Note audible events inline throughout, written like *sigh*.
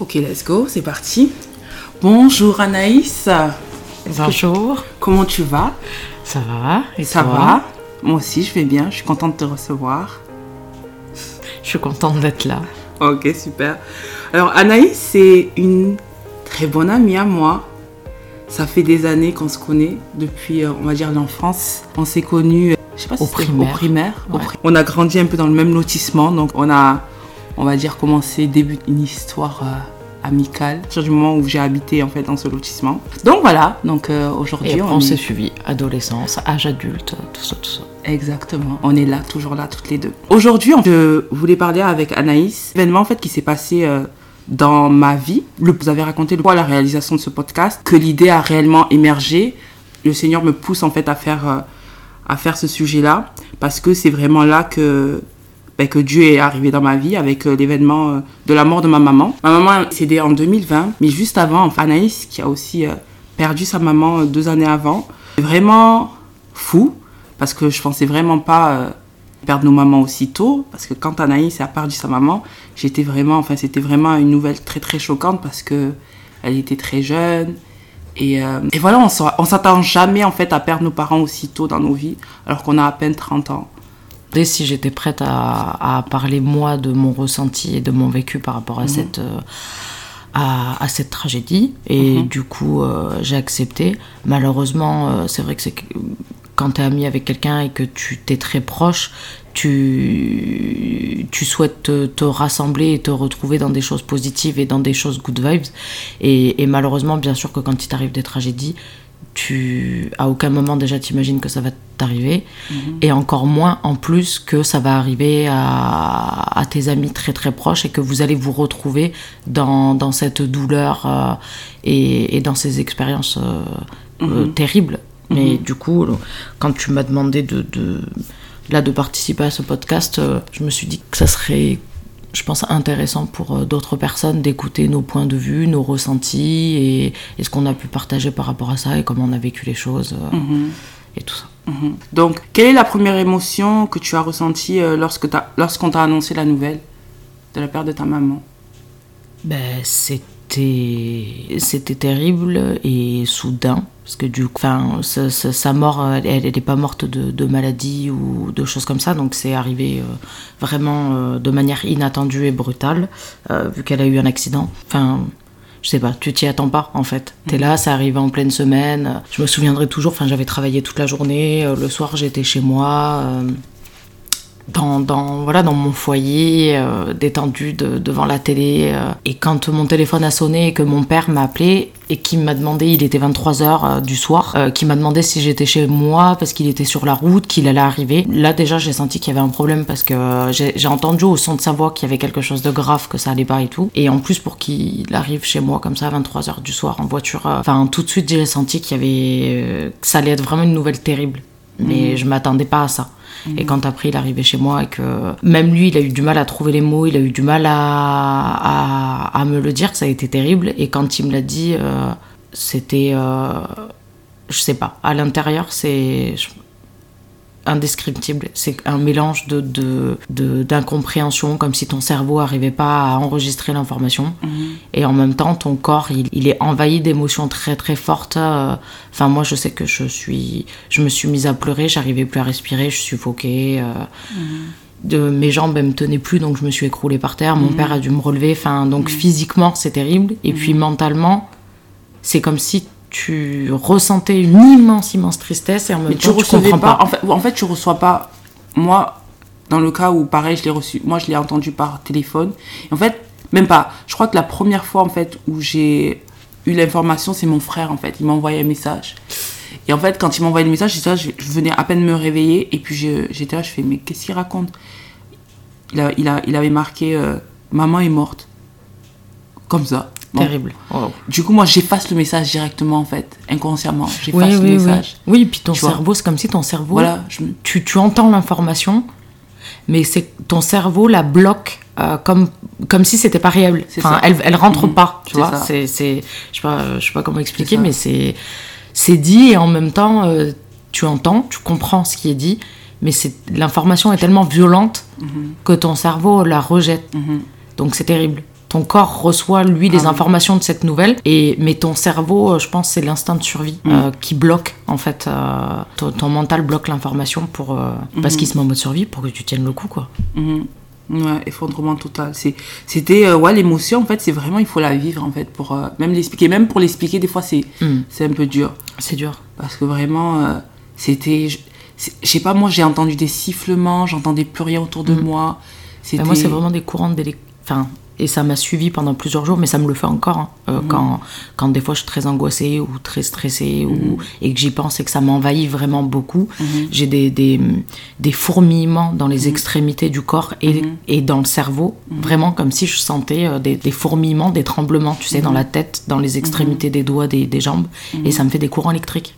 Ok, let's go, c'est parti. Bonjour Anaïs. Bonjour. Comment tu vas? Ça va Et Ça va Moi aussi, je vais bien. Je suis contente de te recevoir. Je suis contente d'être là. Ok, super. Alors Anaïs, c'est une très bonne amie à moi. Ça fait des années qu'on se connaît, depuis, euh, on va dire, l'enfance. On s'est connus, euh, je sais pas si Au primaire. au primaire. Ouais. On a grandi un peu dans le même lotissement, donc on a, on va dire, commencé, début une histoire euh, amicale, à du moment où j'ai habité, en fait, dans ce lotissement. Donc voilà, donc euh, aujourd'hui, on, on est... s'est suivi. Adolescence, âge adulte, tout ça, tout ça. Exactement, on est là, toujours là, toutes les deux. Aujourd'hui, je voulais parler avec Anaïs, événement en fait qui s'est passé euh, dans ma vie. Le, vous avez raconté le, la réalisation de ce podcast, que l'idée a réellement émergé. Le Seigneur me pousse en fait à faire, euh, à faire ce sujet-là, parce que c'est vraiment là que, ben, que Dieu est arrivé dans ma vie avec euh, l'événement euh, de la mort de ma maman. Ma maman est décédée en 2020, mais juste avant, Anaïs qui a aussi euh, perdu sa maman deux années avant. C'est vraiment fou parce que je pensais vraiment pas perdre nos mamans aussitôt parce que quand Anaïs a perdu sa maman j'étais vraiment enfin c'était vraiment une nouvelle très très choquante parce que elle était très jeune et, et voilà on s'attend jamais en fait à perdre nos parents aussitôt dans nos vies alors qu'on a à peine 30 ans Si j'étais prête à, à parler moi de mon ressenti et de mon vécu par rapport à cette euh, à, à cette tragédie. Et du coup euh, j'ai accepté. Malheureusement euh, c'est vrai que c'est quand tu es ami avec quelqu'un et que tu t'es très proche tu, tu souhaites te, te rassembler et te retrouver dans des choses positives et dans des choses good vibes. Et, et malheureusement bien sûr que quand il t'arrive des tragédies tu à aucun moment déjà t'imagines que ça va t'arriver. Et encore moins en plus que ça va arriver à, à tes amis très très proches et que vous allez vous retrouver dans, dans cette douleur euh, et, et dans ces expériences euh, euh, terribles. Mais du coup quand tu m'as demandé de, de là de participer à ce podcast je me suis dit que ça serait je pense intéressant pour euh, d'autres personnes d'écouter nos points de vue, nos ressentis et, et ce qu'on a pu partager par rapport à ça et comment on a vécu les choses euh, et tout ça. Mhm. donc quelle est la première émotion que tu as ressentie euh, lorsque t'as- lorsqu'on t'a annoncé la nouvelle de la perte de ta maman? Ben, c'était c'était terrible et soudain parce que du coup, enfin, sa, sa- sa mort, euh, elle n'était pas morte de, de maladie ou de choses comme ça, donc c'est arrivé euh, vraiment euh, de manière inattendue et brutale euh, vu qu'elle a eu un accident. Enfin. Je sais pas, tu t'y attends pas en fait. T'es là, ça arrivait en pleine semaine. Je me souviendrai toujours, enfin j'avais travaillé toute la journée, le soir j'étais chez moi. Euh, dans, dans, voilà, dans mon foyer, euh, détendu de- devant la télé. euh. Et quand mon téléphone a sonné et que mon père m'a appelé et qui m'a demandé, il était 23h du soir, euh, qui m'a demandé si j'étais chez moi parce qu'il était sur la route, qu'il allait arriver. Là déjà j'ai senti qu'il y avait un problème parce que euh, j'ai entendu au son de sa voix qu'il y avait quelque chose de grave, que ça allait pas et tout. Et en plus pour qu'il arrive chez moi comme ça à 23h du soir en voiture, euh, enfin tout de suite j'ai senti qu'il y avait... euh, que ça allait être vraiment une nouvelle terrible. Mais je m'attendais pas à ça. Et quand après il est arrivé chez moi et que même lui il a eu du mal à trouver les mots, il a eu du mal à, me le dire, ça a été terrible. Et quand il me l'a dit, euh, c'était. euh, je sais pas, à l'intérieur c'est. Indescriptible. C'est un mélange de, de, de- d'incompréhension, comme si ton cerveau arrivait pas à enregistrer l'information. Et en même temps, ton corps, il, il est envahi d'émotions très très fortes. Enfin, moi, je sais que je suis, je me suis mise à pleurer, j'arrivais plus à respirer, je suffoquais. euh, de, mes jambes elles me tenaient plus, donc je me suis écroulée par terre. Mon père a dû me relever. Enfin, donc physiquement, c'est terrible. Et puis mentalement, c'est comme si tu ressentais une immense, immense tristesse et en même Mais tu temps, tu recevais comprends pas, pas. En fait, en fait, tu reçois pas. Moi, dans le cas où pareil, je l'ai reçu. Moi, je l'ai entendu par téléphone. Et en fait, même pas. Je crois que la première fois en fait où j'ai eu l'information, c'est mon frère en fait. Il m'a envoyé un message. Et en fait, quand il m'a envoyé le message, là, je, je venais à peine me réveiller et puis j'étais là, je fais mais qu'est-ce qu'il raconte? Il, a, il, a, il avait marqué euh, maman est morte. Comme ça. Bon. Terrible. Wow. Du coup, moi, j'efface le message directement en fait, inconsciemment. Oui, J'efface le oui, oui. message. Oui, puis ton Tu cerveau, c'est comme si ton cerveau, Voilà, je tu, tu entends l'information, mais c'est ton cerveau la bloque euh, comme, comme si c'était pas réel. Enfin, elle, elle rentre Mhm. pas, tu vois. C'est, c'est, je sais pas, je sais pas comment expliquer, mais c'est, c'est dit et en même temps, euh, tu entends, tu comprends ce qui est dit, mais c'est, l'information est tellement violente Mhm. que ton cerveau la rejette. Donc c'est terrible. Ton corps reçoit lui les informations de cette nouvelle et mais ton cerveau euh, je pense c'est l'instinct de survie euh, qui bloque en fait euh, ton, ton mental bloque l'information pour euh, parce qu'il se met en mode survie pour que tu tiennes le coup quoi Mhm. Ouais, effondrement total. C'est- C'était, euh, ouais, l'émotion, en fait, c'est vraiment, il faut la vivre, en fait, pour euh, même l'expliquer. Même pour l'expliquer, des fois, c'est Mm. c'est un peu dur. c'est dur Parce que vraiment, euh, c'était. Je sais pas, moi, j'ai entendu des sifflements, j'entendais plus rien autour de Mm. moi. C'était. Ben, moi, c'est vraiment des courants d'élec- Enfin, et ça m'a suivi pendant plusieurs jours, mais ça me le fait encore. hein. Euh, quand, quand des fois je suis très angoissée ou très stressée ou, et que j'y pense et que ça m'envahit vraiment beaucoup, j'ai des, des, des fourmillements dans les extrémités du corps et, et dans le cerveau, vraiment comme si je sentais euh, des, des fourmillements, des tremblements, tu sais, dans la tête, dans les extrémités des doigts, des, des jambes, et ça me fait des courants électriques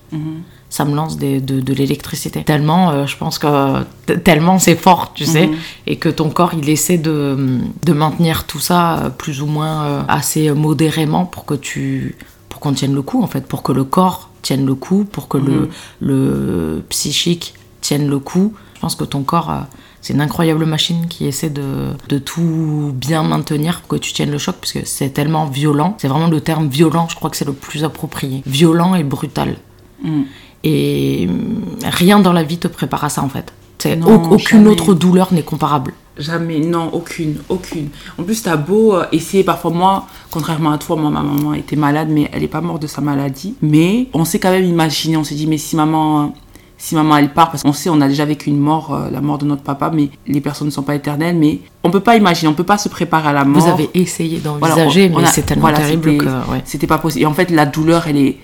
ça me lance des- de, de l'électricité. Tellement, euh, je pense que tellement c'est fort, tu sais, et que ton corps il essaie de, de maintenir tout ça euh, plus ou moins euh, assez modérément pour que tu pour qu'on tienne le coup en fait, pour que le corps tienne le coup, pour que le, le psychique tienne le coup. Je pense que ton corps euh, c'est une incroyable machine qui essaie de, de tout bien maintenir pour que tu tiennes le choc, parce que c'est tellement violent. C'est vraiment le terme violent, je crois que c'est le plus approprié. Violent et brutal. Mm. Et hum, rien dans la vie te prépare à ça en fait. Non, aucune jamais. autre douleur n'est comparable. Jamais, non, aucune, aucune. En plus, t'as beau euh, essayer, parfois moi, contrairement à toi, moi, ma maman était malade, mais elle est pas morte de sa maladie. Mais on s'est quand même imaginé, on s'est dit, mais si maman, si maman elle part, parce qu'on sait, on a déjà vécu une mort, euh, la mort de notre papa, mais les personnes ne sont pas éternelles, mais on peut pas imaginer, on peut pas se préparer à la mort. Vous avez essayé Voilà, d'envisager, on mais c'est tellement voilà, terrible que. ouais. C'était pas possible. Et en fait, la douleur, elle est,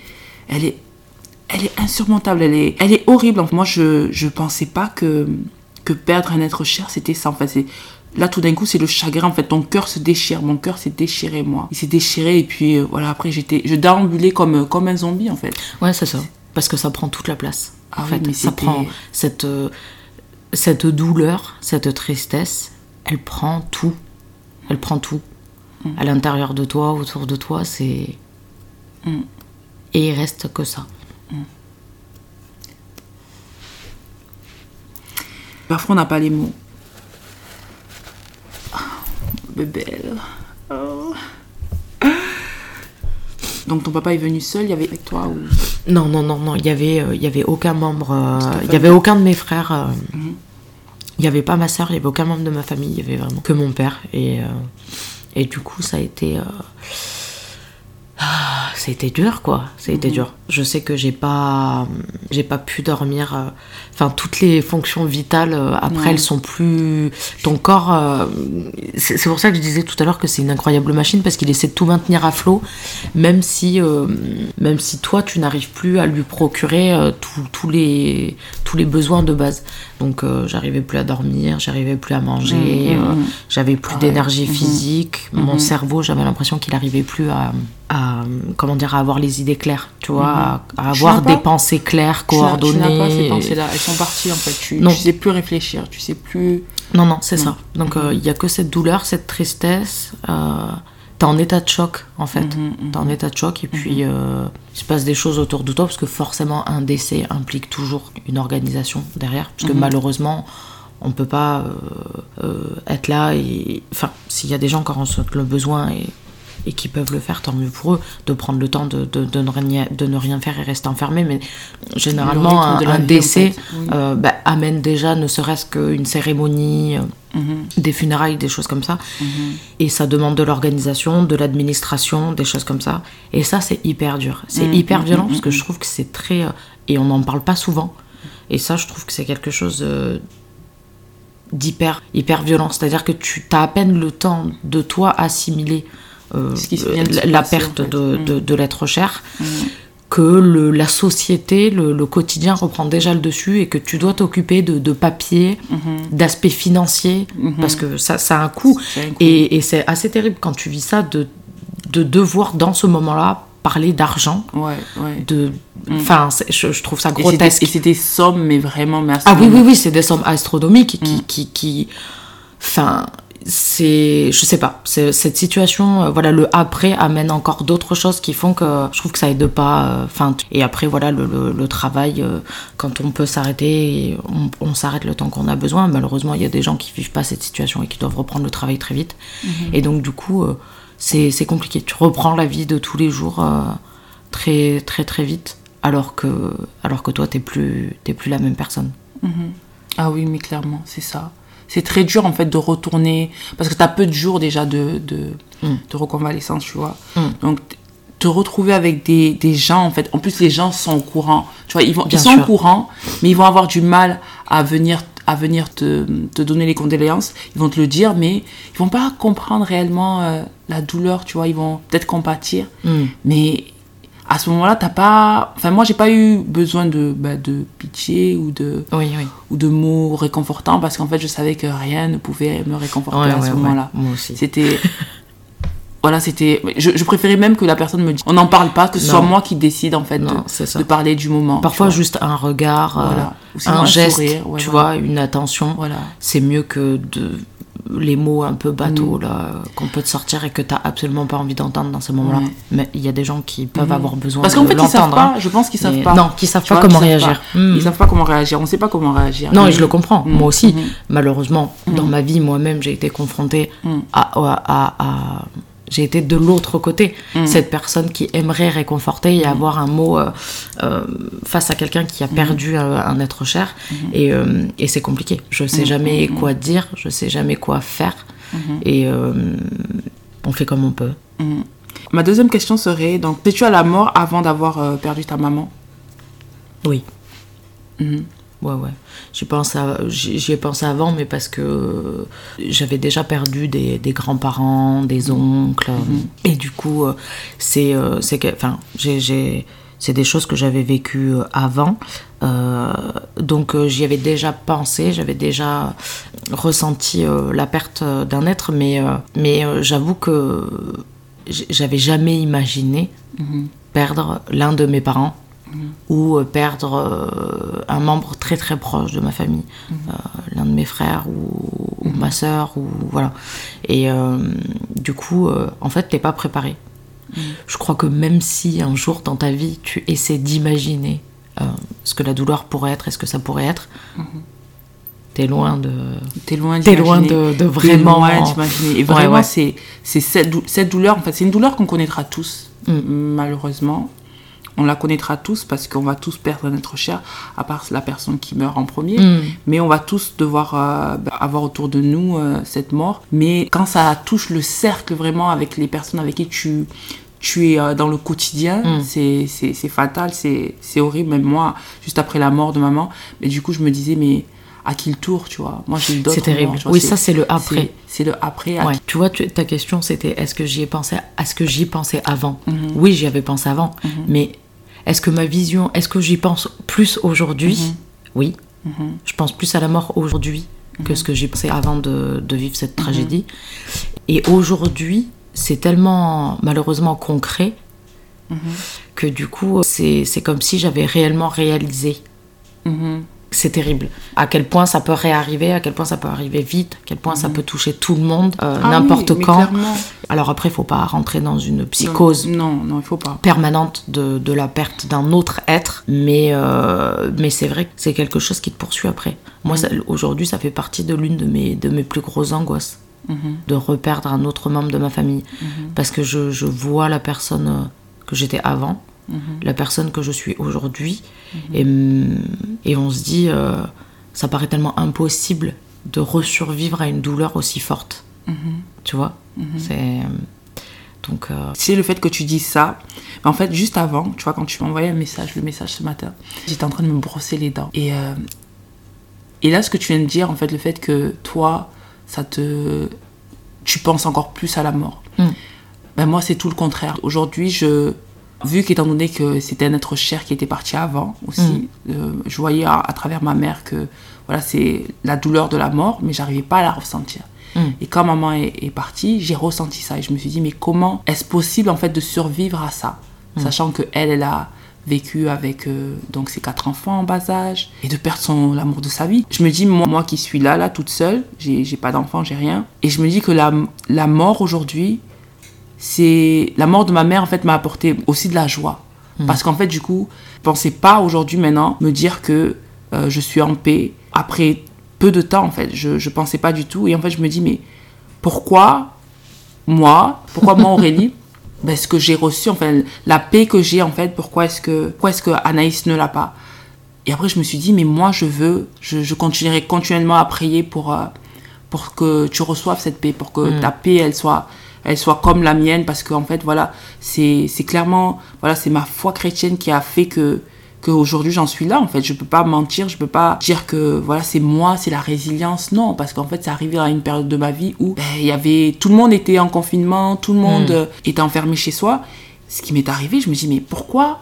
elle est, elle est insurmontable. Elle est, elle est horrible. Moi, je, je pensais pas que, que perdre un être cher, c'était ça. En fait, c'est, là, tout d'un coup, c'est le chagrin. En fait, ton cœur se déchire. Mon cœur s'est déchiré, moi. Il s'est déchiré. Et puis, euh, voilà, après, j'étais, je déambulais comme, comme un zombie, en fait. Ouais, c'est ça. Parce que ça prend toute la place. Ah en oui, fait, mais ça prend cette, euh, cette douleur, cette tristesse, elle prend tout. Elle prend tout. Mm. À l'intérieur de toi, autour de toi, c'est. Mm. Et il reste que ça. Parfois, on n'a pas les mots. Bébelle. Oh. Donc, ton papa est venu seul, il y avait avec toi ou... Non, non, non, non, il y avait, euh, il y avait aucun membre, euh, il y avait aucun de mes frères, euh, Mhm. il y avait pas ma soeur, il y avait aucun membre de ma famille, il y avait vraiment que mon père. Et, et du coup, ça a été. ah, ça a été dur, quoi. Ça a été dur. Je sais que j'ai pas, j'ai pas pu dormir. euh, Enfin, toutes les fonctions vitales, euh, après, Ouais. elles sont plus. Ton corps. euh, c'est pour ça que je disais tout à l'heure que c'est une incroyable machine parce qu'il essaie de tout maintenir à flot, même si, euh, même si toi, tu n'arrives plus à lui procurer euh, tous- les, tous les besoins de base. Donc, euh, j'arrivais plus à dormir, j'arrivais plus à manger, euh, mhm. j'avais plus d'énergie Mhm. physique. Mon cerveau, j'avais l'impression qu'il arrivait plus à, à, comment dire, à avoir les idées claires, tu vois, à, avoir des pas pensées claires, n'as- Tu n'as pas ces coordonnées. pensées-là, elles sont parties en fait. Tu, tu sais plus réfléchir, tu sais plus. Non, non, c'est ça. Donc, euh, il y a que cette douleur, cette tristesse. Euh, T'es en état de choc, en fait. Mhm, mhm. T'es en état de choc, et puis euh, il se passe des choses autour de toi, parce que forcément, un décès implique toujours une organisation derrière, parce que Mhm. malheureusement, on peut pas euh, euh, être là et. Enfin, s'il y a des gens qui en ressentent le besoin et, et qui peuvent le faire, tant mieux pour eux, de prendre le temps de, de, de ne, rien, de ne rien faire et rester enfermé, mais généralement, un, en décès fait. Euh, bah, amène déjà ne serait-ce qu'une cérémonie. euh, Mhm, des funérailles, des choses comme ça. mhm. Et ça demande de l'organisation, de l'administration, des choses comme ça. Et ça, c'est hyper dur. C'est Mm, hyper violent parce que je trouve que c'est très. euh, et on n'en parle pas souvent. Et ça, je trouve que c'est quelque chose d'hyper hyper violent. C'est-à-dire que tu as à peine le temps de toi assimiler euh, la, perte en fait. de, Mm. de, de l'être cher. Mm. Que le, la société, le, le quotidien reprend déjà le dessus et que tu dois t'occuper de, de papier, Mhm. d'aspects financiers, Mhm. parce que ça, ça a un coût. Un. Et, et c'est assez terrible quand tu vis ça de, de devoir dans ce moment-là parler d'argent. Ouais, ouais. De, enfin, c'est- je, je trouve ça grotesque. Et c'est des sommes, mais vraiment, merci. Ah oui, oui, oui, c'est des sommes astronomiques qui, Mm. qui, qui, enfin, c'est, je sais pas, cette situation, euh, voilà, le après amène encore d'autres choses qui font que je trouve que ça aide pas, euh, enfin, et après, voilà, le, le, le travail, euh, quand on peut s'arrêter, on, on s'arrête le temps qu'on a besoin. Malheureusement, il y a des gens qui vivent pas cette situation et qui doivent reprendre le travail très vite. Mhm. Et donc, du coup, c'est compliqué. Tu reprends la vie de tous les jours très très très vite, alors que alors que toi t'es plus t'es plus la même personne. Ah oui, mais clairement, c'est ça. C'est très dur en fait de retourner parce que tu as peu de jours déjà de, de, Mm. de reconvalescence, tu vois. Mm. Donc te retrouver avec des, des gens en fait. En plus, les gens sont au courant. Tu vois, ils, vont, Bien ils sont au courant, mais ils vont avoir du mal à venir à venir te, te donner les condoléances. Ils vont te le dire, mais ils vont pas comprendre réellement euh, la douleur, tu vois. Ils vont peut-être compatir, Mm. mais à ce moment-là, t'as pas. Enfin, moi, j'ai pas eu besoin de, bah, de pitié ou de Oui, oui. ou de mots réconfortants parce qu'en fait je savais que rien ne pouvait me réconforter Ouais, à ouais, ce ouais. moment-là. Moi aussi. C'était *laughs* voilà, c'était je, je préférais même que la personne me dise on n'en parle pas que ce Non. soit moi qui décide en fait de, Non, parler du moment. Parfois juste un regard, euh, Voilà. Un, un geste, sourire, tu voilà. vois, une attention. voilà. C'est mieux que de les mots un peu Mm. bateaux là qu'on peut te sortir et que t'as absolument pas envie d'entendre dans ces moments-là. Ouais. Mais il y a des gens qui peuvent Mhm. avoir besoin Parce de qu'en fait, ils savent pas, hein. je pense qu'ils savent Mais- pas. Non, qui savent Tu pas vois, comment qu'ils savent réagir. pas. Mhm. Ils savent pas comment réagir, on sait pas comment réagir. Non, Et- je le comprends. Moi aussi, malheureusement, dans ma vie, moi-même, j'ai été confrontée à, à- à- à- J'ai été de l'autre côté, Mhm. cette personne qui aimerait réconforter et avoir un mot euh, euh, face à quelqu'un qui a perdu euh, un être cher. Et, euh, et c'est compliqué. Je sais jamais quoi dire, je sais jamais quoi faire. Et on fait comme on peut. Ma deuxième question serait donc es-tu à la mort avant d'avoir perdu ta maman? Oui. Mhm. Ouais, ouais. J'y pense à- J'y j'y ai pensé avant, mais parce que j'avais déjà perdu des, des grands-parents, des oncles. Et du coup, euh, c'est euh, c'est que. Enfin, j'ai- j'ai. C'est des choses que j'avais vécues euh, avant. Euh, donc euh, j'y avais déjà pensé, j'avais déjà ressenti euh, la perte euh, d'un être, mais, euh, mais euh, j'avoue que j'avais jamais imaginé perdre l'un de mes parents ou euh, perdre euh, un membre très très proche de ma famille, Euh, l'un de mes frères ou, ou ma sœur ou voilà. Et du coup, en fait, t'es pas préparé. Je crois que même si un jour dans ta vie tu essaies d'imaginer euh, ce que la douleur pourrait être et ce que ça pourrait être, t'es loin de. T'es loin T'es loin de, vraiment. loin. Et vraiment, ouais. c'est c'est cette, dou- cette douleur, en fait, c'est une douleur qu'on connaîtra tous, Mm. malheureusement. On la connaîtra tous parce qu'on va tous perdre un être cher, à part la personne qui meurt en premier. Mm. Mais on va tous devoir euh, bah, avoir autour de nous euh, cette mort. Mais quand ça touche le cercle vraiment avec les personnes avec qui tu, tu es euh, dans le quotidien, Mm. c'est fatal, c'est c'est horrible. Même moi, juste après la mort de maman, mais du coup, je me disais, mais à qui le tour, tu vois? Moi, j'ai eu d'autres C'est terrible. morts, tu vois, Oui, ça c'est le après. c'est- le après. Tu vois, tu- ta question c'était est-ce que j'y ai pensé, est-ce que j'y pensais avant? Mhm. Oui, j'y avais pensé avant, mais est-ce que ma vision, est-ce que j'y pense plus aujourd'hui? Mhm. Oui, je pense plus à la mort aujourd'hui que ce que j'y pensais avant de, de vivre cette tragédie. Et aujourd'hui, c'est tellement malheureusement concret que du coup, c'est comme si j'avais réellement réalisé Mhm. c'est terrible. À quel point ça peut réarriver, à quel point ça peut arriver vite, à quel point ça peut toucher tout le monde, euh, Ah n'importe oui, quand. clairement. Alors après, il faut pas rentrer dans une psychose Non, non, il faut pas. permanente de, de la perte d'un autre être, mais, euh, mais c'est vrai que c'est quelque chose qui te poursuit après. Moi, ça- aujourd'hui, ça fait partie de l'une de mes, de mes plus grosses angoisses, Mhm. de reperdre un autre membre de ma famille, parce que je, je vois la personne euh, que j'étais avant, la personne que je suis aujourd'hui, et, et on se dit, euh, ça paraît tellement impossible de resurvivre à une douleur aussi forte. Tu vois? C'est. euh, Donc. euh, C'est le fait que tu dis ça. Mais en fait, juste avant, tu vois, quand tu m'as envoyé un message, le message ce matin, j'étais en train de me brosser les dents. Et, euh, et là, ce que tu viens de dire, en fait, le fait que toi, ça te. Tu penses encore plus à la mort. Mm. Ben moi, c'est tout le contraire. Aujourd'hui, je. Vu qu'étant donné que c'était un être cher qui était parti avant aussi, euh, je voyais à, à travers ma mère que voilà, c'est la douleur de la mort, mais j'arrivais pas à la ressentir. Mm. Et quand maman est, est partie, j'ai ressenti ça et je me suis dit mais comment est-ce possible en fait de survivre à ça, sachant que elle, elle a vécu avec euh, donc ses quatre enfants en bas âge et de perdre son l'amour de sa vie. Je me dis moi, moi qui suis là là toute seule, j'ai pas d'enfant, j'ai rien. Et je me dis que la, la mort aujourd'hui c'est la mort de ma mère en fait m'a apporté aussi de la joie. Parce qu'en fait du coup je pensais pas aujourd'hui maintenant me dire que euh, je suis en paix après peu de temps en fait. Je je pensais pas du tout. Et en fait je me dis mais pourquoi moi Pourquoi moi Aurélie *laughs* ben, ce que j'ai reçu, enfin, la paix que j'ai, en fait, pourquoi est-ce que, pourquoi est-ce que Anaïs ne l'a pas? Et après, je me suis dit, mais moi, je veux, je, je continuerai continuellement à prier pour, euh, pour que tu reçoives cette paix, pour que Mm. ta paix, elle soit, elle soit comme la mienne, parce qu'en fait, voilà, c'est c'est clairement, voilà, c'est ma foi chrétienne qui a fait que qu'aujourd'hui j'en suis là en fait je peux pas mentir je peux pas dire que voilà c'est moi c'est la résilience non parce qu'en fait c'est arrivé à une période de ma vie où ben, il y avait tout le monde était en confinement tout le monde Mm. euh, était enfermé chez soi ce qui m'est arrivé je me dis mais pourquoi?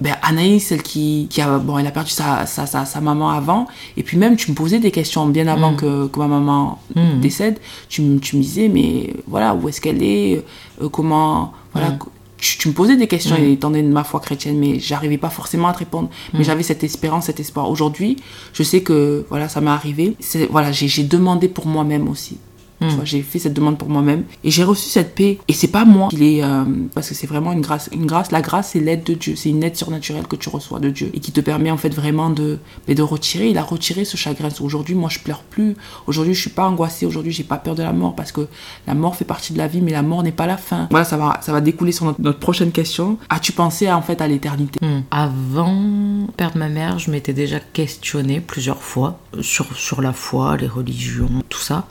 Ben, Anaïs, celle qui, qui a, bon, elle a perdu sa, sa, sa, sa maman avant, et puis même tu me posais des questions bien avant Mm. que, que ma maman Mm. décède, tu, me- tu me disais, mais voilà, où est-ce qu'elle est, euh, comment, voilà, Mm. Tu, tu me posais des questions Mm. étant donné de ma foi chrétienne, mais j'arrivais pas forcément à te répondre, mais Mm. j'avais cette espérance, cet espoir. Aujourd'hui, je sais que, voilà, ça m'est arrivé, voilà, j'ai demandé pour moi-même aussi. Mm. vois, j'ai fait cette demande pour moi-même et j'ai reçu cette paix. Et c'est pas moi qui l'ai, euh, parce que c'est vraiment une grâce. Une grâce, la grâce, c'est l'aide de Dieu. C'est une aide surnaturelle que tu reçois de Dieu et qui te permet en fait vraiment de, mais de retirer. Il a retiré ce chagrin. Aujourd'hui, moi, je pleure plus. Aujourd'hui, je suis pas angoissée. Aujourd'hui, j'ai pas peur de la mort parce que la mort fait partie de la vie, mais la mort n'est pas la fin. Voilà, ça va, ça va découler sur notre, notre prochaine question. As-tu pensé à, en fait à l'éternité? Hmm. Avant de perdre ma mère, je m'étais déjà questionnée plusieurs fois sur, sur la foi, les religions, tout ça,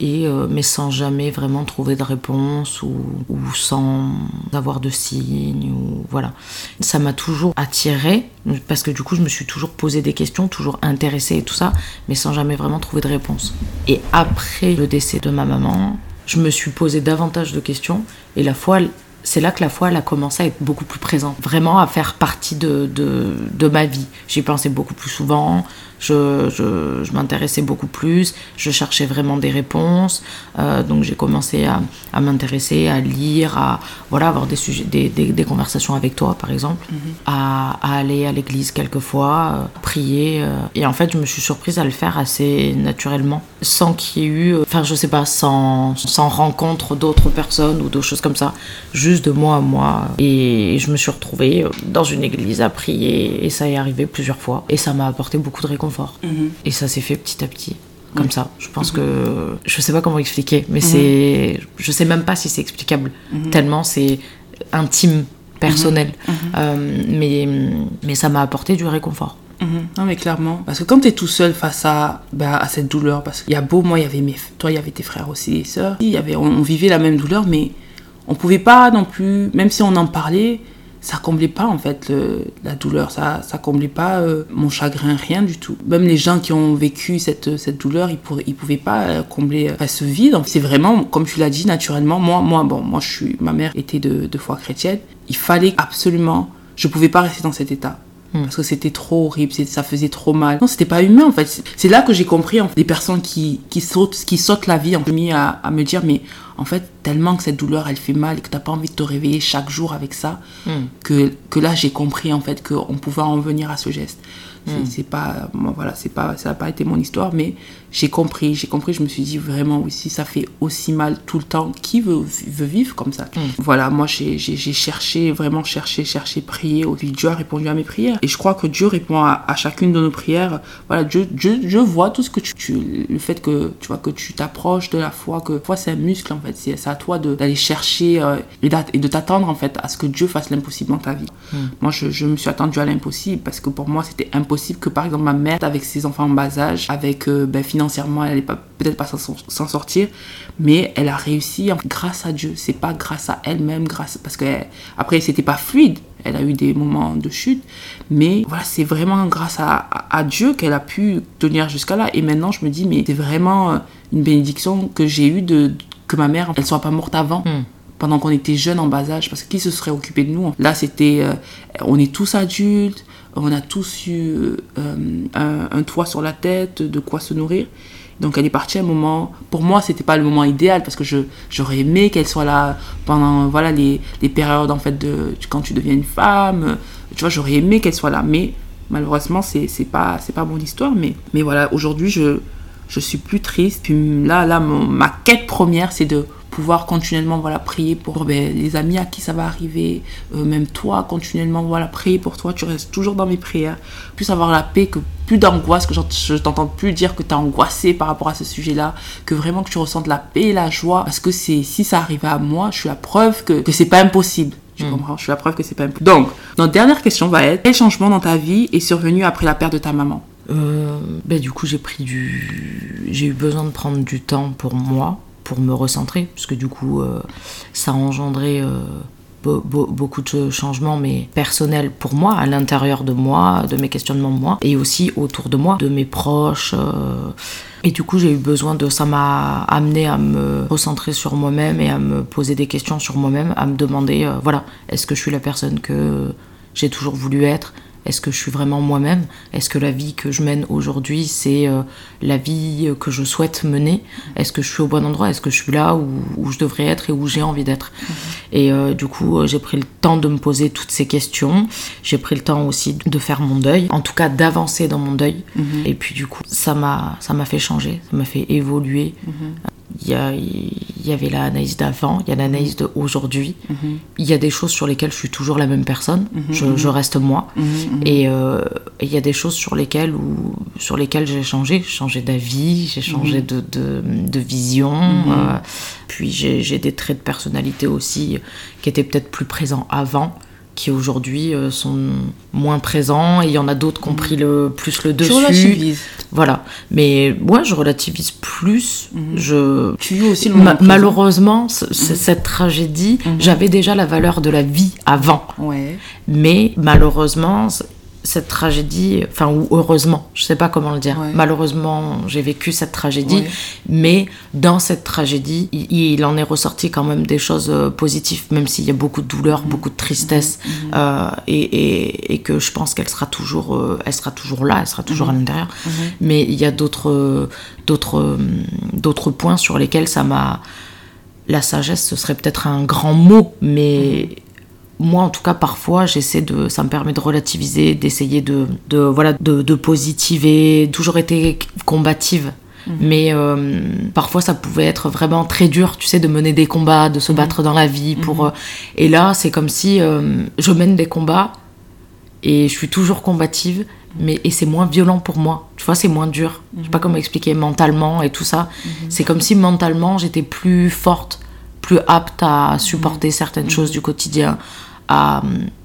et, euh, mais sans jamais vraiment trouver de réponse ou, sans avoir de signes. Ou, voilà. Ça m'a toujours attirée parce que du coup, je me suis toujours posé des questions, toujours intéressée et tout ça, mais sans jamais vraiment trouver de réponse. Et après le décès de ma maman, je me suis posé davantage de questions et la foi c'est là que la foi a commencé à être beaucoup plus présente, vraiment à faire partie de, de, de ma vie. J'y pensais beaucoup plus souvent, je, je, je m'intéressais beaucoup plus, je cherchais vraiment des réponses, euh, donc j'ai commencé à, à m'intéresser, à lire, à voilà, avoir des, sujets, des, des, des conversations avec toi par exemple, à, à aller à l'église quelquefois, euh, prier, euh, et en fait je me suis surprise à le faire assez naturellement, sans qu'il y ait eu, enfin je sais pas, sans, sans rencontre d'autres personnes ou d'autres choses comme ça, juste de moi à moi. Et je me suis retrouvée dans une église à prier et ça est arrivé plusieurs fois. Et ça m'a apporté beaucoup de réconfort. Et ça s'est fait petit à petit. Comme ça. Je pense que. Je sais pas comment expliquer, mais c'est. Je sais même pas si c'est explicable. Tellement c'est intime, personnel. Euh, mais, mais ça m'a apporté du réconfort. Mhm. Non mais clairement, parce que quand tu es tout seul face à, bah, à cette douleur, parce qu'il y a beau, moi il y avait mes, toi il y avait tes frères aussi et sœurs, il y avait, on, on vivait la même douleur, mais on pouvait pas non plus, même si on en parlait, ça comblait pas en fait le- la douleur, ça, ça comblait pas euh, mon chagrin, rien du tout. Même les gens qui ont vécu cette, cette douleur, ils, pourraient, ils pouvaient pas euh, combler euh, ce vide. C'est vraiment, comme tu l'as dit, naturellement, moi, moi, bon, moi je suis, ma mère était de, de foi chrétienne, il fallait absolument, je pouvais pas rester dans cet état parce que c'était trop horrible, ça faisait trop mal. Non, c'était pas humain en fait. C'est- là que j'ai compris en fait, des personnes qui, qui sautent, qui sautent la vie. En mis à, à me dire mais en fait tellement que cette douleur elle fait mal et que t'as pas envie de te réveiller chaque jour avec ça, Hmm. que, que là j'ai compris en fait qu'on pouvait en venir à ce geste. C'est- C'est pas, moi, voilà, c'est pas, ça n'a pas été mon histoire, mais j'ai compris, j'ai compris. Je me suis dit vraiment oui, si ça fait aussi mal tout le temps, qui veut, veut vivre comme ça? Voilà, moi j'ai cherché, vraiment cherché, cherché, prié. Puis Dieu a répondu à mes prières. Et je crois que Dieu répond à, à chacune de nos prières. Voilà, Dieu, Dieu, Dieu voit tout ce que tu, tu- le fait que tu vois que tu t'approches de la foi, que la foi c'est un muscle en fait. C'est à toi d'aller chercher euh, et de t'attendre en fait à ce que Dieu fasse l'impossible dans ta vie. Moi, je, je me suis attendu à l'impossible parce que pour moi, c'était impossible que, par exemple, ma mère, avec ses enfants en bas âge, avec euh, ben, financièrement, elle n'allait peut-être pas s'en sortir, mais elle a réussi en- grâce à Dieu. C'est pas grâce à elle-même, grâce parce que elle- après, c'était pas fluide. Elle a eu des moments de chute, mais voilà, c'est vraiment grâce à, à- à Dieu qu'elle a pu tenir jusqu'à là. Et maintenant, je me dis, mais c'est vraiment euh, une bénédiction que j'ai eue de que ma mère, elle soit pas morte avant. Hmm. pendant qu'on était jeunes en bas âge, parce que qui se serait occupé de nous Là, c'était, euh, on est tous adultes, on a tous eu euh, un, un toit sur la tête, de quoi se nourrir. Donc elle est partie à un moment, pour moi c'était pas le moment idéal parce que je j'aurais aimé qu'elle soit là pendant voilà les, les périodes en fait de quand tu deviens une femme, tu vois j'aurais aimé qu'elle soit là. Mais malheureusement c'est c'est pas c'est pas mon histoire. Mais mais voilà aujourd'hui je je suis plus triste puis là là mon- ma quête première c'est de pouvoir continuellement voilà prier pour ben, les amis à qui ça va arriver, euh, même toi continuellement voilà prier pour toi, tu restes toujours dans mes prières, plus avoir la paix que plus d'angoisse, que je t'entends plus dire que tu es angoissé par rapport à ce sujet-là, que vraiment que tu ressentes la paix et la joie, parce que c'est si ça arrivait à moi, je suis la preuve que, que c'est pas impossible. Tu hmm. comprends? Je suis la preuve que c'est pas impossible. Donc, notre dernière question va être quel changement dans ta vie est survenu après la perte de ta maman? Euh, ben, du coup j'ai eu besoin de prendre du temps pour moi pour me recentrer parce que du coup euh, ça a engendré euh, beaucoup de changements, mais personnels pour moi, à l'intérieur de moi, de mes questionnements moi, et aussi autour de moi, de mes proches. Et du coup, j'ai eu besoin de ça m'a amené à me recentrer sur moi-même et à me poser des questions sur moi-même, à me demander, voilà, est-ce que je suis la personne que j'ai toujours voulu être? Est-ce que je suis vraiment moi-même? Est-ce que la vie que je mène aujourd'hui, c'est euh, la vie que je souhaite mener? Est-ce que je suis au bon endroit? Est-ce que je suis là où, je devrais être et où j'ai envie d'être? Mhm. Et euh, du coup, euh, j'ai pris le temps de me poser toutes ces questions. J'ai pris le temps aussi de faire mon deuil, en tout cas d'avancer dans mon deuil. Mhm. Et puis du coup, ça m'a ça m'a fait changer, ça m'a fait évoluer. Mhm. Il y, a, il y avait l'analyse d'avant, il y a l'analyse d'aujourd'hui. Mhm. Il y a des choses sur lesquelles je suis toujours la même personne, mhm, je, mhm. je, reste moi. Et, euh, il y a des choses sur lesquelles, où, sur lesquelles j'ai changé. J'ai changé d'avis, j'ai changé de, de, de, vision. Euh, puis j'ai des traits de personnalité aussi qui étaient peut-être plus présents avant qui aujourd'hui euh, sont moins présents et il y en a d'autres qui ont pris le, plus le dessus. Voilà. Mais moi, je relativise plus. Mhm. Je... Tu aussi le Malheureusement, mhm. cette tragédie, mhm. j'avais déjà la valeur de la vie avant. Ouais. Mais malheureusement, cette tragédie, enfin, ou heureusement, je sais pas comment le dire. Malheureusement, j'ai vécu cette tragédie, mais dans cette tragédie, il, en est ressorti quand même des choses euh, positives, même s'il y a beaucoup de douleur, mm-hmm. beaucoup de tristesse, mm-hmm. euh, et, et, que je pense qu'elle sera toujours, euh, elle sera toujours là, elle sera toujours à l'intérieur. Mais il y a d'autres, d'autres, d'autres points sur lesquels ça m'a la sagesse, ce serait peut-être un grand mot, mais moi en tout cas parfois j'essaie de ça me permet de relativiser d'essayer de, de, voilà de, de, positiver. Toujours été combative. Mhm. mais euh, parfois ça pouvait être vraiment très dur tu sais de mener des combats de se mhm. battre dans la vie pour mhm. euh, et là c'est comme si euh, je mène des combats et je suis toujours combative mais et c'est moins violent pour moi. Tu vois c'est moins dur. Je sais pas comment expliquer mentalement et tout ça. C'est comme si mentalement j'étais plus forte plus apte à supporter certaines choses du quotidien à,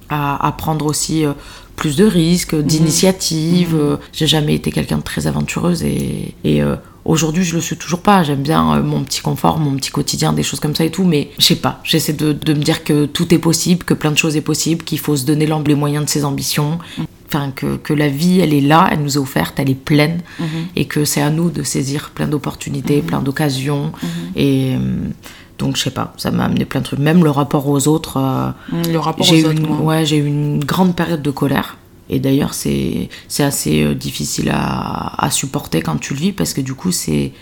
à, prendre aussi euh, plus de risques, mhm. d'initiatives. Mhm. J'ai jamais été quelqu'un de très aventureuse et, et euh, aujourd'hui je le suis toujours pas. J'aime bien euh, mon petit confort, mon petit quotidien, des choses comme ça et tout, mais je sais pas. J'essaie de, de, me dire que tout est possible, que plein de choses est possible, qu'il faut se donner les moyens de ses ambitions. Enfin, que, que, la vie, elle est là, elle nous est offerte, elle est pleine, mhm. et que c'est à nous de saisir plein d'opportunités, plein d'occasions. Et donc je sais pas, ça m'a amené plein de trucs. Même le rapport aux autres. Euh, mmh, le rapport aux autres. ouais, j'ai eu une grande période de colère. Et d'ailleurs, c'est assez euh, difficile à, à, supporter quand tu le vis parce que du coup, c'est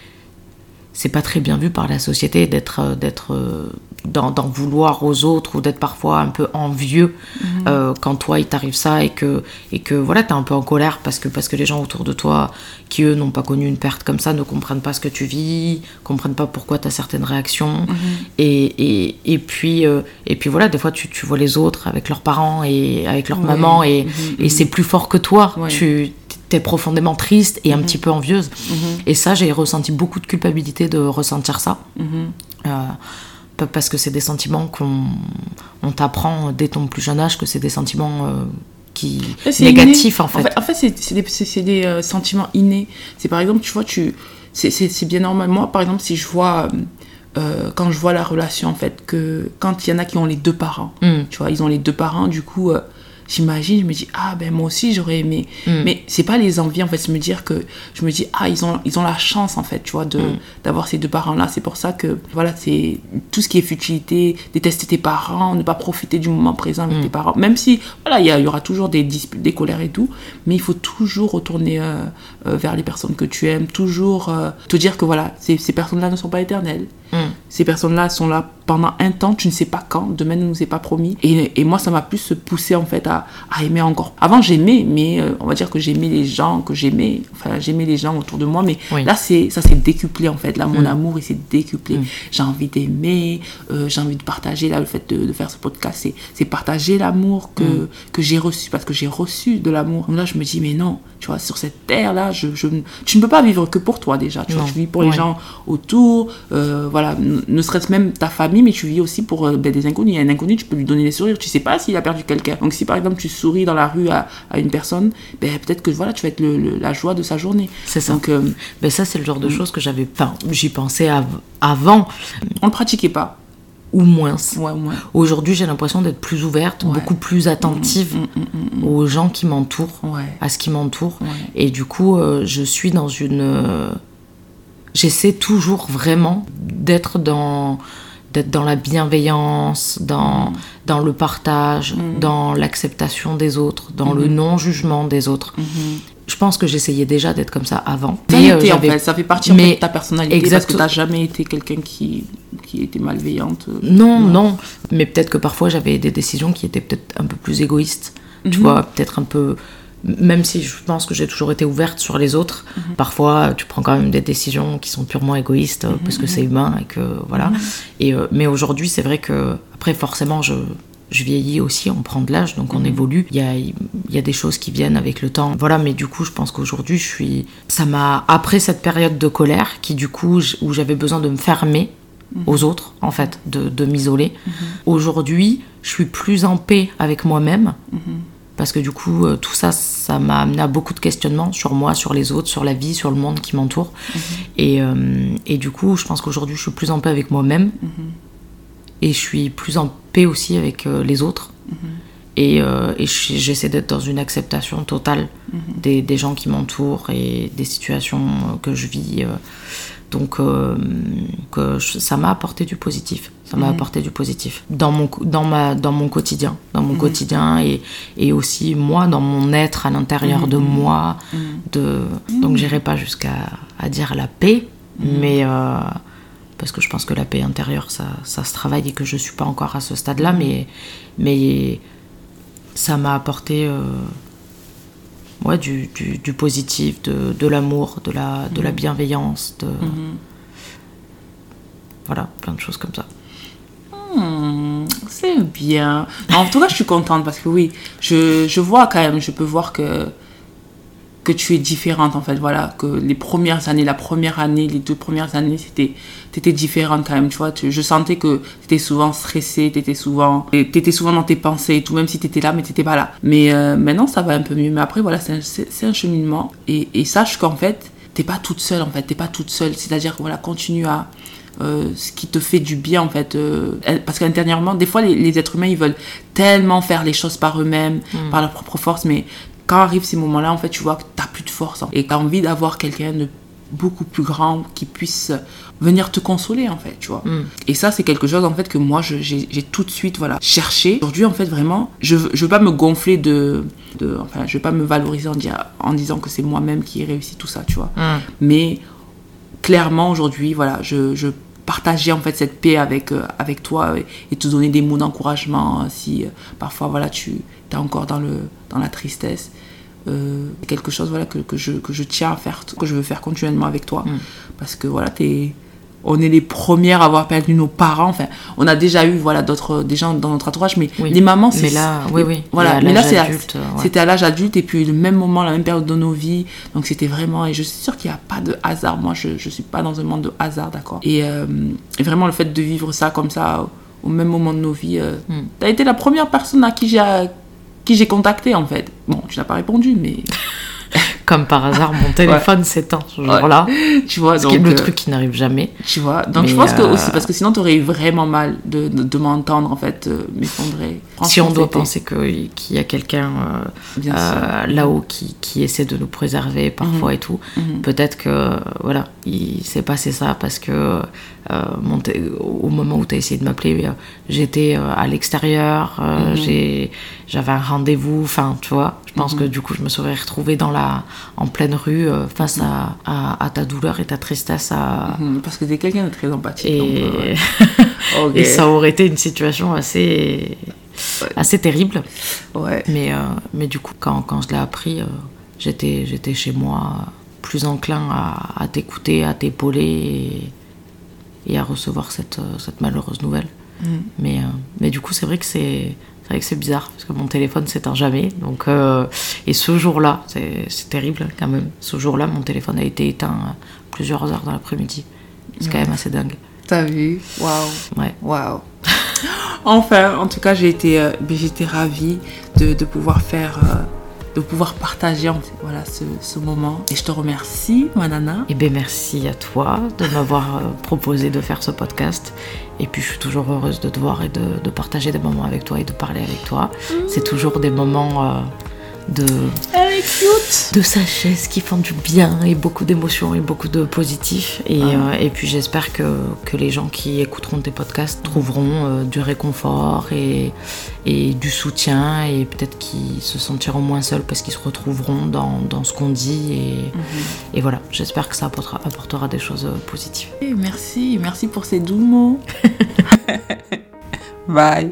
c'est pas très bien vu par la société d'être euh, d'être euh, d'en vouloir aux autres ou d'être parfois un peu envieux mhm. euh, quand toi il t'arrive ça et que et que voilà t'es un peu en colère parce que parce que les gens autour de toi qui eux n'ont pas connu une perte comme ça ne comprennent pas ce que tu vis comprennent pas pourquoi tu as certaines réactions. Mhm. et, et, et, puis et puis voilà des fois tu, tu, vois les autres avec leurs parents et avec leur maman et, mhm, et c'est plus fort que toi. Tu t'es profondément triste et un mhm. petit peu envieuse. Mhm. Et ça, j'ai ressenti beaucoup de culpabilité de ressentir ça. Mhm. Euh, parce que c'est des sentiments qu'on on t'apprend dès ton plus jeune âge que c'est des sentiments euh, qui négatifs en fait. En fait, c'est des, des euh, sentiments innés. C'est par exemple, tu vois, tu c'est bien normal. Moi, par exemple, si je vois quand je vois la relation en fait que quand il y en a qui ont les deux parents, mm. tu vois, ils ont les deux parents, du coup j'imagine, je me dis, ah ben moi aussi j'aurais aimé. Mm. Mais c'est pas les envies, en fait, c'est me dire que je me dis, ah, ils ont, ils ont la chance, en fait, tu vois, de, mm. d'avoir ces deux parents-là. C'est pour ça que, voilà, c'est tout ce qui est futilité, détester tes parents, ne pas profiter du moment présent avec mm. tes parents. Même si, voilà, il y, y, aura toujours des disputes, des colères et tout, mais il faut toujours retourner euh, euh, vers les personnes que tu aimes, toujours euh, te dire que, voilà, ces, ces personnes-là ne sont pas éternelles. Ces personnes-là sont là pendant un temps, tu ne sais pas quand, demain ne nous est pas promis. Et, et moi, ça m'a plus poussé en fait à, à aimer encore. Avant, j'aimais, mais euh, on va dire que j'aimais les gens que j'aimais, enfin, j'aimais les gens autour de moi, mais Oui. là, c'est ça s'est décuplé en fait. Là, mon Mm. amour, il s'est décuplé. Mm. J'ai envie d'aimer, euh, j'ai envie de partager. Là, le fait de, de faire ce podcast, c'est, partager l'amour que, Mm. que j'ai reçu, parce que j'ai reçu de l'amour. Là, je me dis, mais non, tu vois, sur cette terre-là, je, je, tu ne peux pas vivre que pour toi déjà. Tu, vois, tu vis pour les gens autour, euh, voilà, ne serait-ce même ta famille, mais tu vis aussi pour euh, ben, des inconnus. Il y a un inconnu, tu peux lui donner des sourires, tu sais pas s'il a perdu quelqu'un. Donc si par exemple tu souris dans la rue à, à une personne, ben, peut-être que voilà, tu vas être le- le- la joie de sa journée. C'est ça. Donc euh, Mais ça, c'est le genre de Mm. choses que j'avais. Enfin, j'y pensais av- avant, on ne pratiquait pas. ou moins. Ouais, ouais. Aujourd'hui, j'ai l'impression d'être plus ouverte, Ouais. beaucoup plus attentive Mm, mm, aux gens qui m'entourent, à ce qui m'entoure. Et du coup, euh, je suis dans une. euh, J'essaie toujours vraiment d'être dans d'être dans la bienveillance, dans, dans le partage, Mm. dans l'acceptation des autres, dans le non-jugement des autres. Mhm. Je pense que j'essayais déjà d'être comme ça avant. Ça, Mais, euh, en fait, ça fait partie en fait, mais- de ta personnalité parce Exact- que tu n'as jamais été quelqu'un qui, qui était malveillante. Non, non. Mais peut-être que parfois j'avais des décisions qui étaient peut-être un peu plus égoïstes. Tu Mhm. vois, peut-être un peu. Même si je pense que j'ai toujours été ouverte sur les autres, Mhm. parfois tu prends quand même des décisions qui sont purement égoïstes euh, parce que c'est humain et que voilà. Mhm. Et, euh, mais aujourd'hui, c'est vrai que, après, forcément, je. Je vieillis aussi, on prend de l'âge, donc on Mhm. évolue. Il y a, y a des choses qui viennent avec le temps. Voilà, mais du coup, je pense qu'aujourd'hui, je suis. Ça m'a. Après cette période de colère, qui du coup, où j'avais besoin de me fermer, aux autres, en fait, de, de m'isoler. Aujourd'hui, je suis plus en paix avec moi-même, parce que du coup, euh, tout ça, ça m'a amené à beaucoup de questionnements sur moi, sur les autres, sur la vie, sur le monde qui m'entoure. Et, euh, et du coup, je pense qu'aujourd'hui, je suis plus en paix avec moi-même, et je suis plus en paix aussi avec euh, les autres. Et, euh, et je- j'essaie d'être dans une acceptation totale des, des gens qui m'entourent et des situations que je vis. Donc, euh, que je- ça m'a apporté du positif. Ça m'a apporté du positif dans mon, dans ma, dans mon quotidien. Dans mon quotidien et, et aussi moi, dans mon être à l'intérieur de moi. De, donc, j'irai pas jusqu'à à dire la paix, mais. euh, parce que je pense que la paix intérieure, ça, ça se travaille et que je suis pas encore à ce stade-là, mais, mais ça m'a apporté euh, ouais, du, du, du positif, de, de l'amour, de la, de la bienveillance, de... Voilà, plein de choses comme ça. Hmm, c'est bien. En tout cas, je suis contente parce que oui, je, je vois quand même, je peux voir que, que tu es différente en fait. Voilà, que les premières années, la première année, les deux premières années, c'était étais différente quand même. Tu vois, tu- je sentais que tu étais souvent stressée, tu étais souvent, t'étais souvent dans tes pensées et tout, même si tu étais là, mais tu n'étais pas là. Mais euh, maintenant, ça va un peu mieux. Mais après, voilà, c'est un, cheminement. Et, et sache qu'en fait, t'es pas toute seule en fait, t'es pas toute seule. C'est-à-dire voilà, continue à euh, ce qui te fait du bien en fait euh, parce qu'intérieurement des fois les, les êtres humains ils veulent tellement faire les choses par eux-mêmes par leur propre force mais quand arrivent ces moments-là en fait tu vois que t'as plus de force hein, et t'as envie d'avoir quelqu'un de beaucoup plus grand qui puisse venir te consoler en fait tu vois. Et ça c'est quelque chose en fait que moi j'ai tout de suite voilà cherché. Aujourd'hui en fait vraiment je je veux pas me gonfler de, de enfin je veux pas me valoriser en, dire- en disant que c'est moi-même qui ai réussi tout ça tu vois. Mais clairement aujourd'hui voilà je, je partageais en fait cette paix avec euh, avec toi et, et te donner des mots d'encouragement euh, si euh, parfois voilà tu es encore dans le dans la tristesse euh, quelque chose voilà que, que je que je tiens à faire que je veux faire continuellement avec toi. Parce que voilà t'es on est les premières à avoir perdu nos parents. Enfin on a déjà eu voilà d'autres des gens dans notre entourage mais Oui. les mamans c'est Mais là, oui, oui. voilà mais là euh, c'était à l'âge adulte et puis le même moment la même période de nos vies. Donc c'était vraiment et je suis sûre qu'il n'y a pas de hasard. Moi je je suis pas dans un monde de hasard d'accord. Et, euh, et vraiment le fait de vivre ça comme ça au, même moment de nos vies euh, Hmm. t'as été la première personne à qui j'ai qui j'ai contacté en fait bon tu n'as pas répondu mais *laughs* Comme par hasard, mon téléphone s'éteint ce jour-là. *laughs* tu vois donc le euh, truc qui n'arrive jamais. tu vois donc Mais, je pense que euh, aussi parce que sinon t'aurais eu vraiment mal de, de, de m'entendre en fait euh, m'effondrer Si on doit penser qu'il y a quelqu'un euh, là-haut qui, qui essaie de nous préserver parfois et tout, Mhm. peut-être que voilà, il s'est passé ça parce que euh, au moment où tu as essayé de m'appeler, euh, j'étais euh, à l'extérieur, j'ai- j'avais un rendez-vous, enfin, tu vois. Je pense que du coup, je me serais retrouvée dans la, en pleine rue face à, à, à ta douleur et ta tristesse. À, Mhm, Parce que t'es quelqu'un de très empathique. et, ouais. *laughs* Ok. et ça aurait été une situation assez, assez terrible. Ouais. Mais, euh, mais du coup, quand, quand je l'ai appris, euh, j'étais, j'étais chez moi plus enclin à, à t'écouter, à t'épauler et, à recevoir cette, euh, cette malheureuse nouvelle. Mais, euh, mais du coup, c'est vrai que c'est, c'est vrai que c'est bizarre parce que mon téléphone s'éteint jamais. Donc, euh, et ce jour-là, c'est, terrible quand même. Ce jour-là, mon téléphone a été éteint plusieurs heures dans l'après-midi. C'est quand même assez dingue. T'as vu? Waouh. Ouais. Waouh. *laughs* Enfin, en tout cas, j'ai été, euh, j'étais ravie de, de pouvoir faire, euh, de pouvoir partager en- voilà, ce, ce moment. Et je te remercie, ma nana. Eh bien, merci à toi de m'avoir euh, proposé de faire ce podcast. Et puis, je suis toujours heureuse de te voir et de, de partager des moments avec toi et de parler avec toi. C'est toujours des moments euh, de, Elle est cute. de sagesse qui font du bien et beaucoup d'émotions et beaucoup de positifs. Et, euh, et puis, j'espère que, que les gens qui écouteront tes podcasts trouveront euh, du réconfort et, et du soutien et peut-être qu'ils se sentiront moins seuls parce qu'ils se retrouveront dans, dans ce qu'on dit. Et, et voilà, j'espère que ça apportera, apportera des choses euh, positives. Merci, merci pour ces doux mots. *laughs* Bye.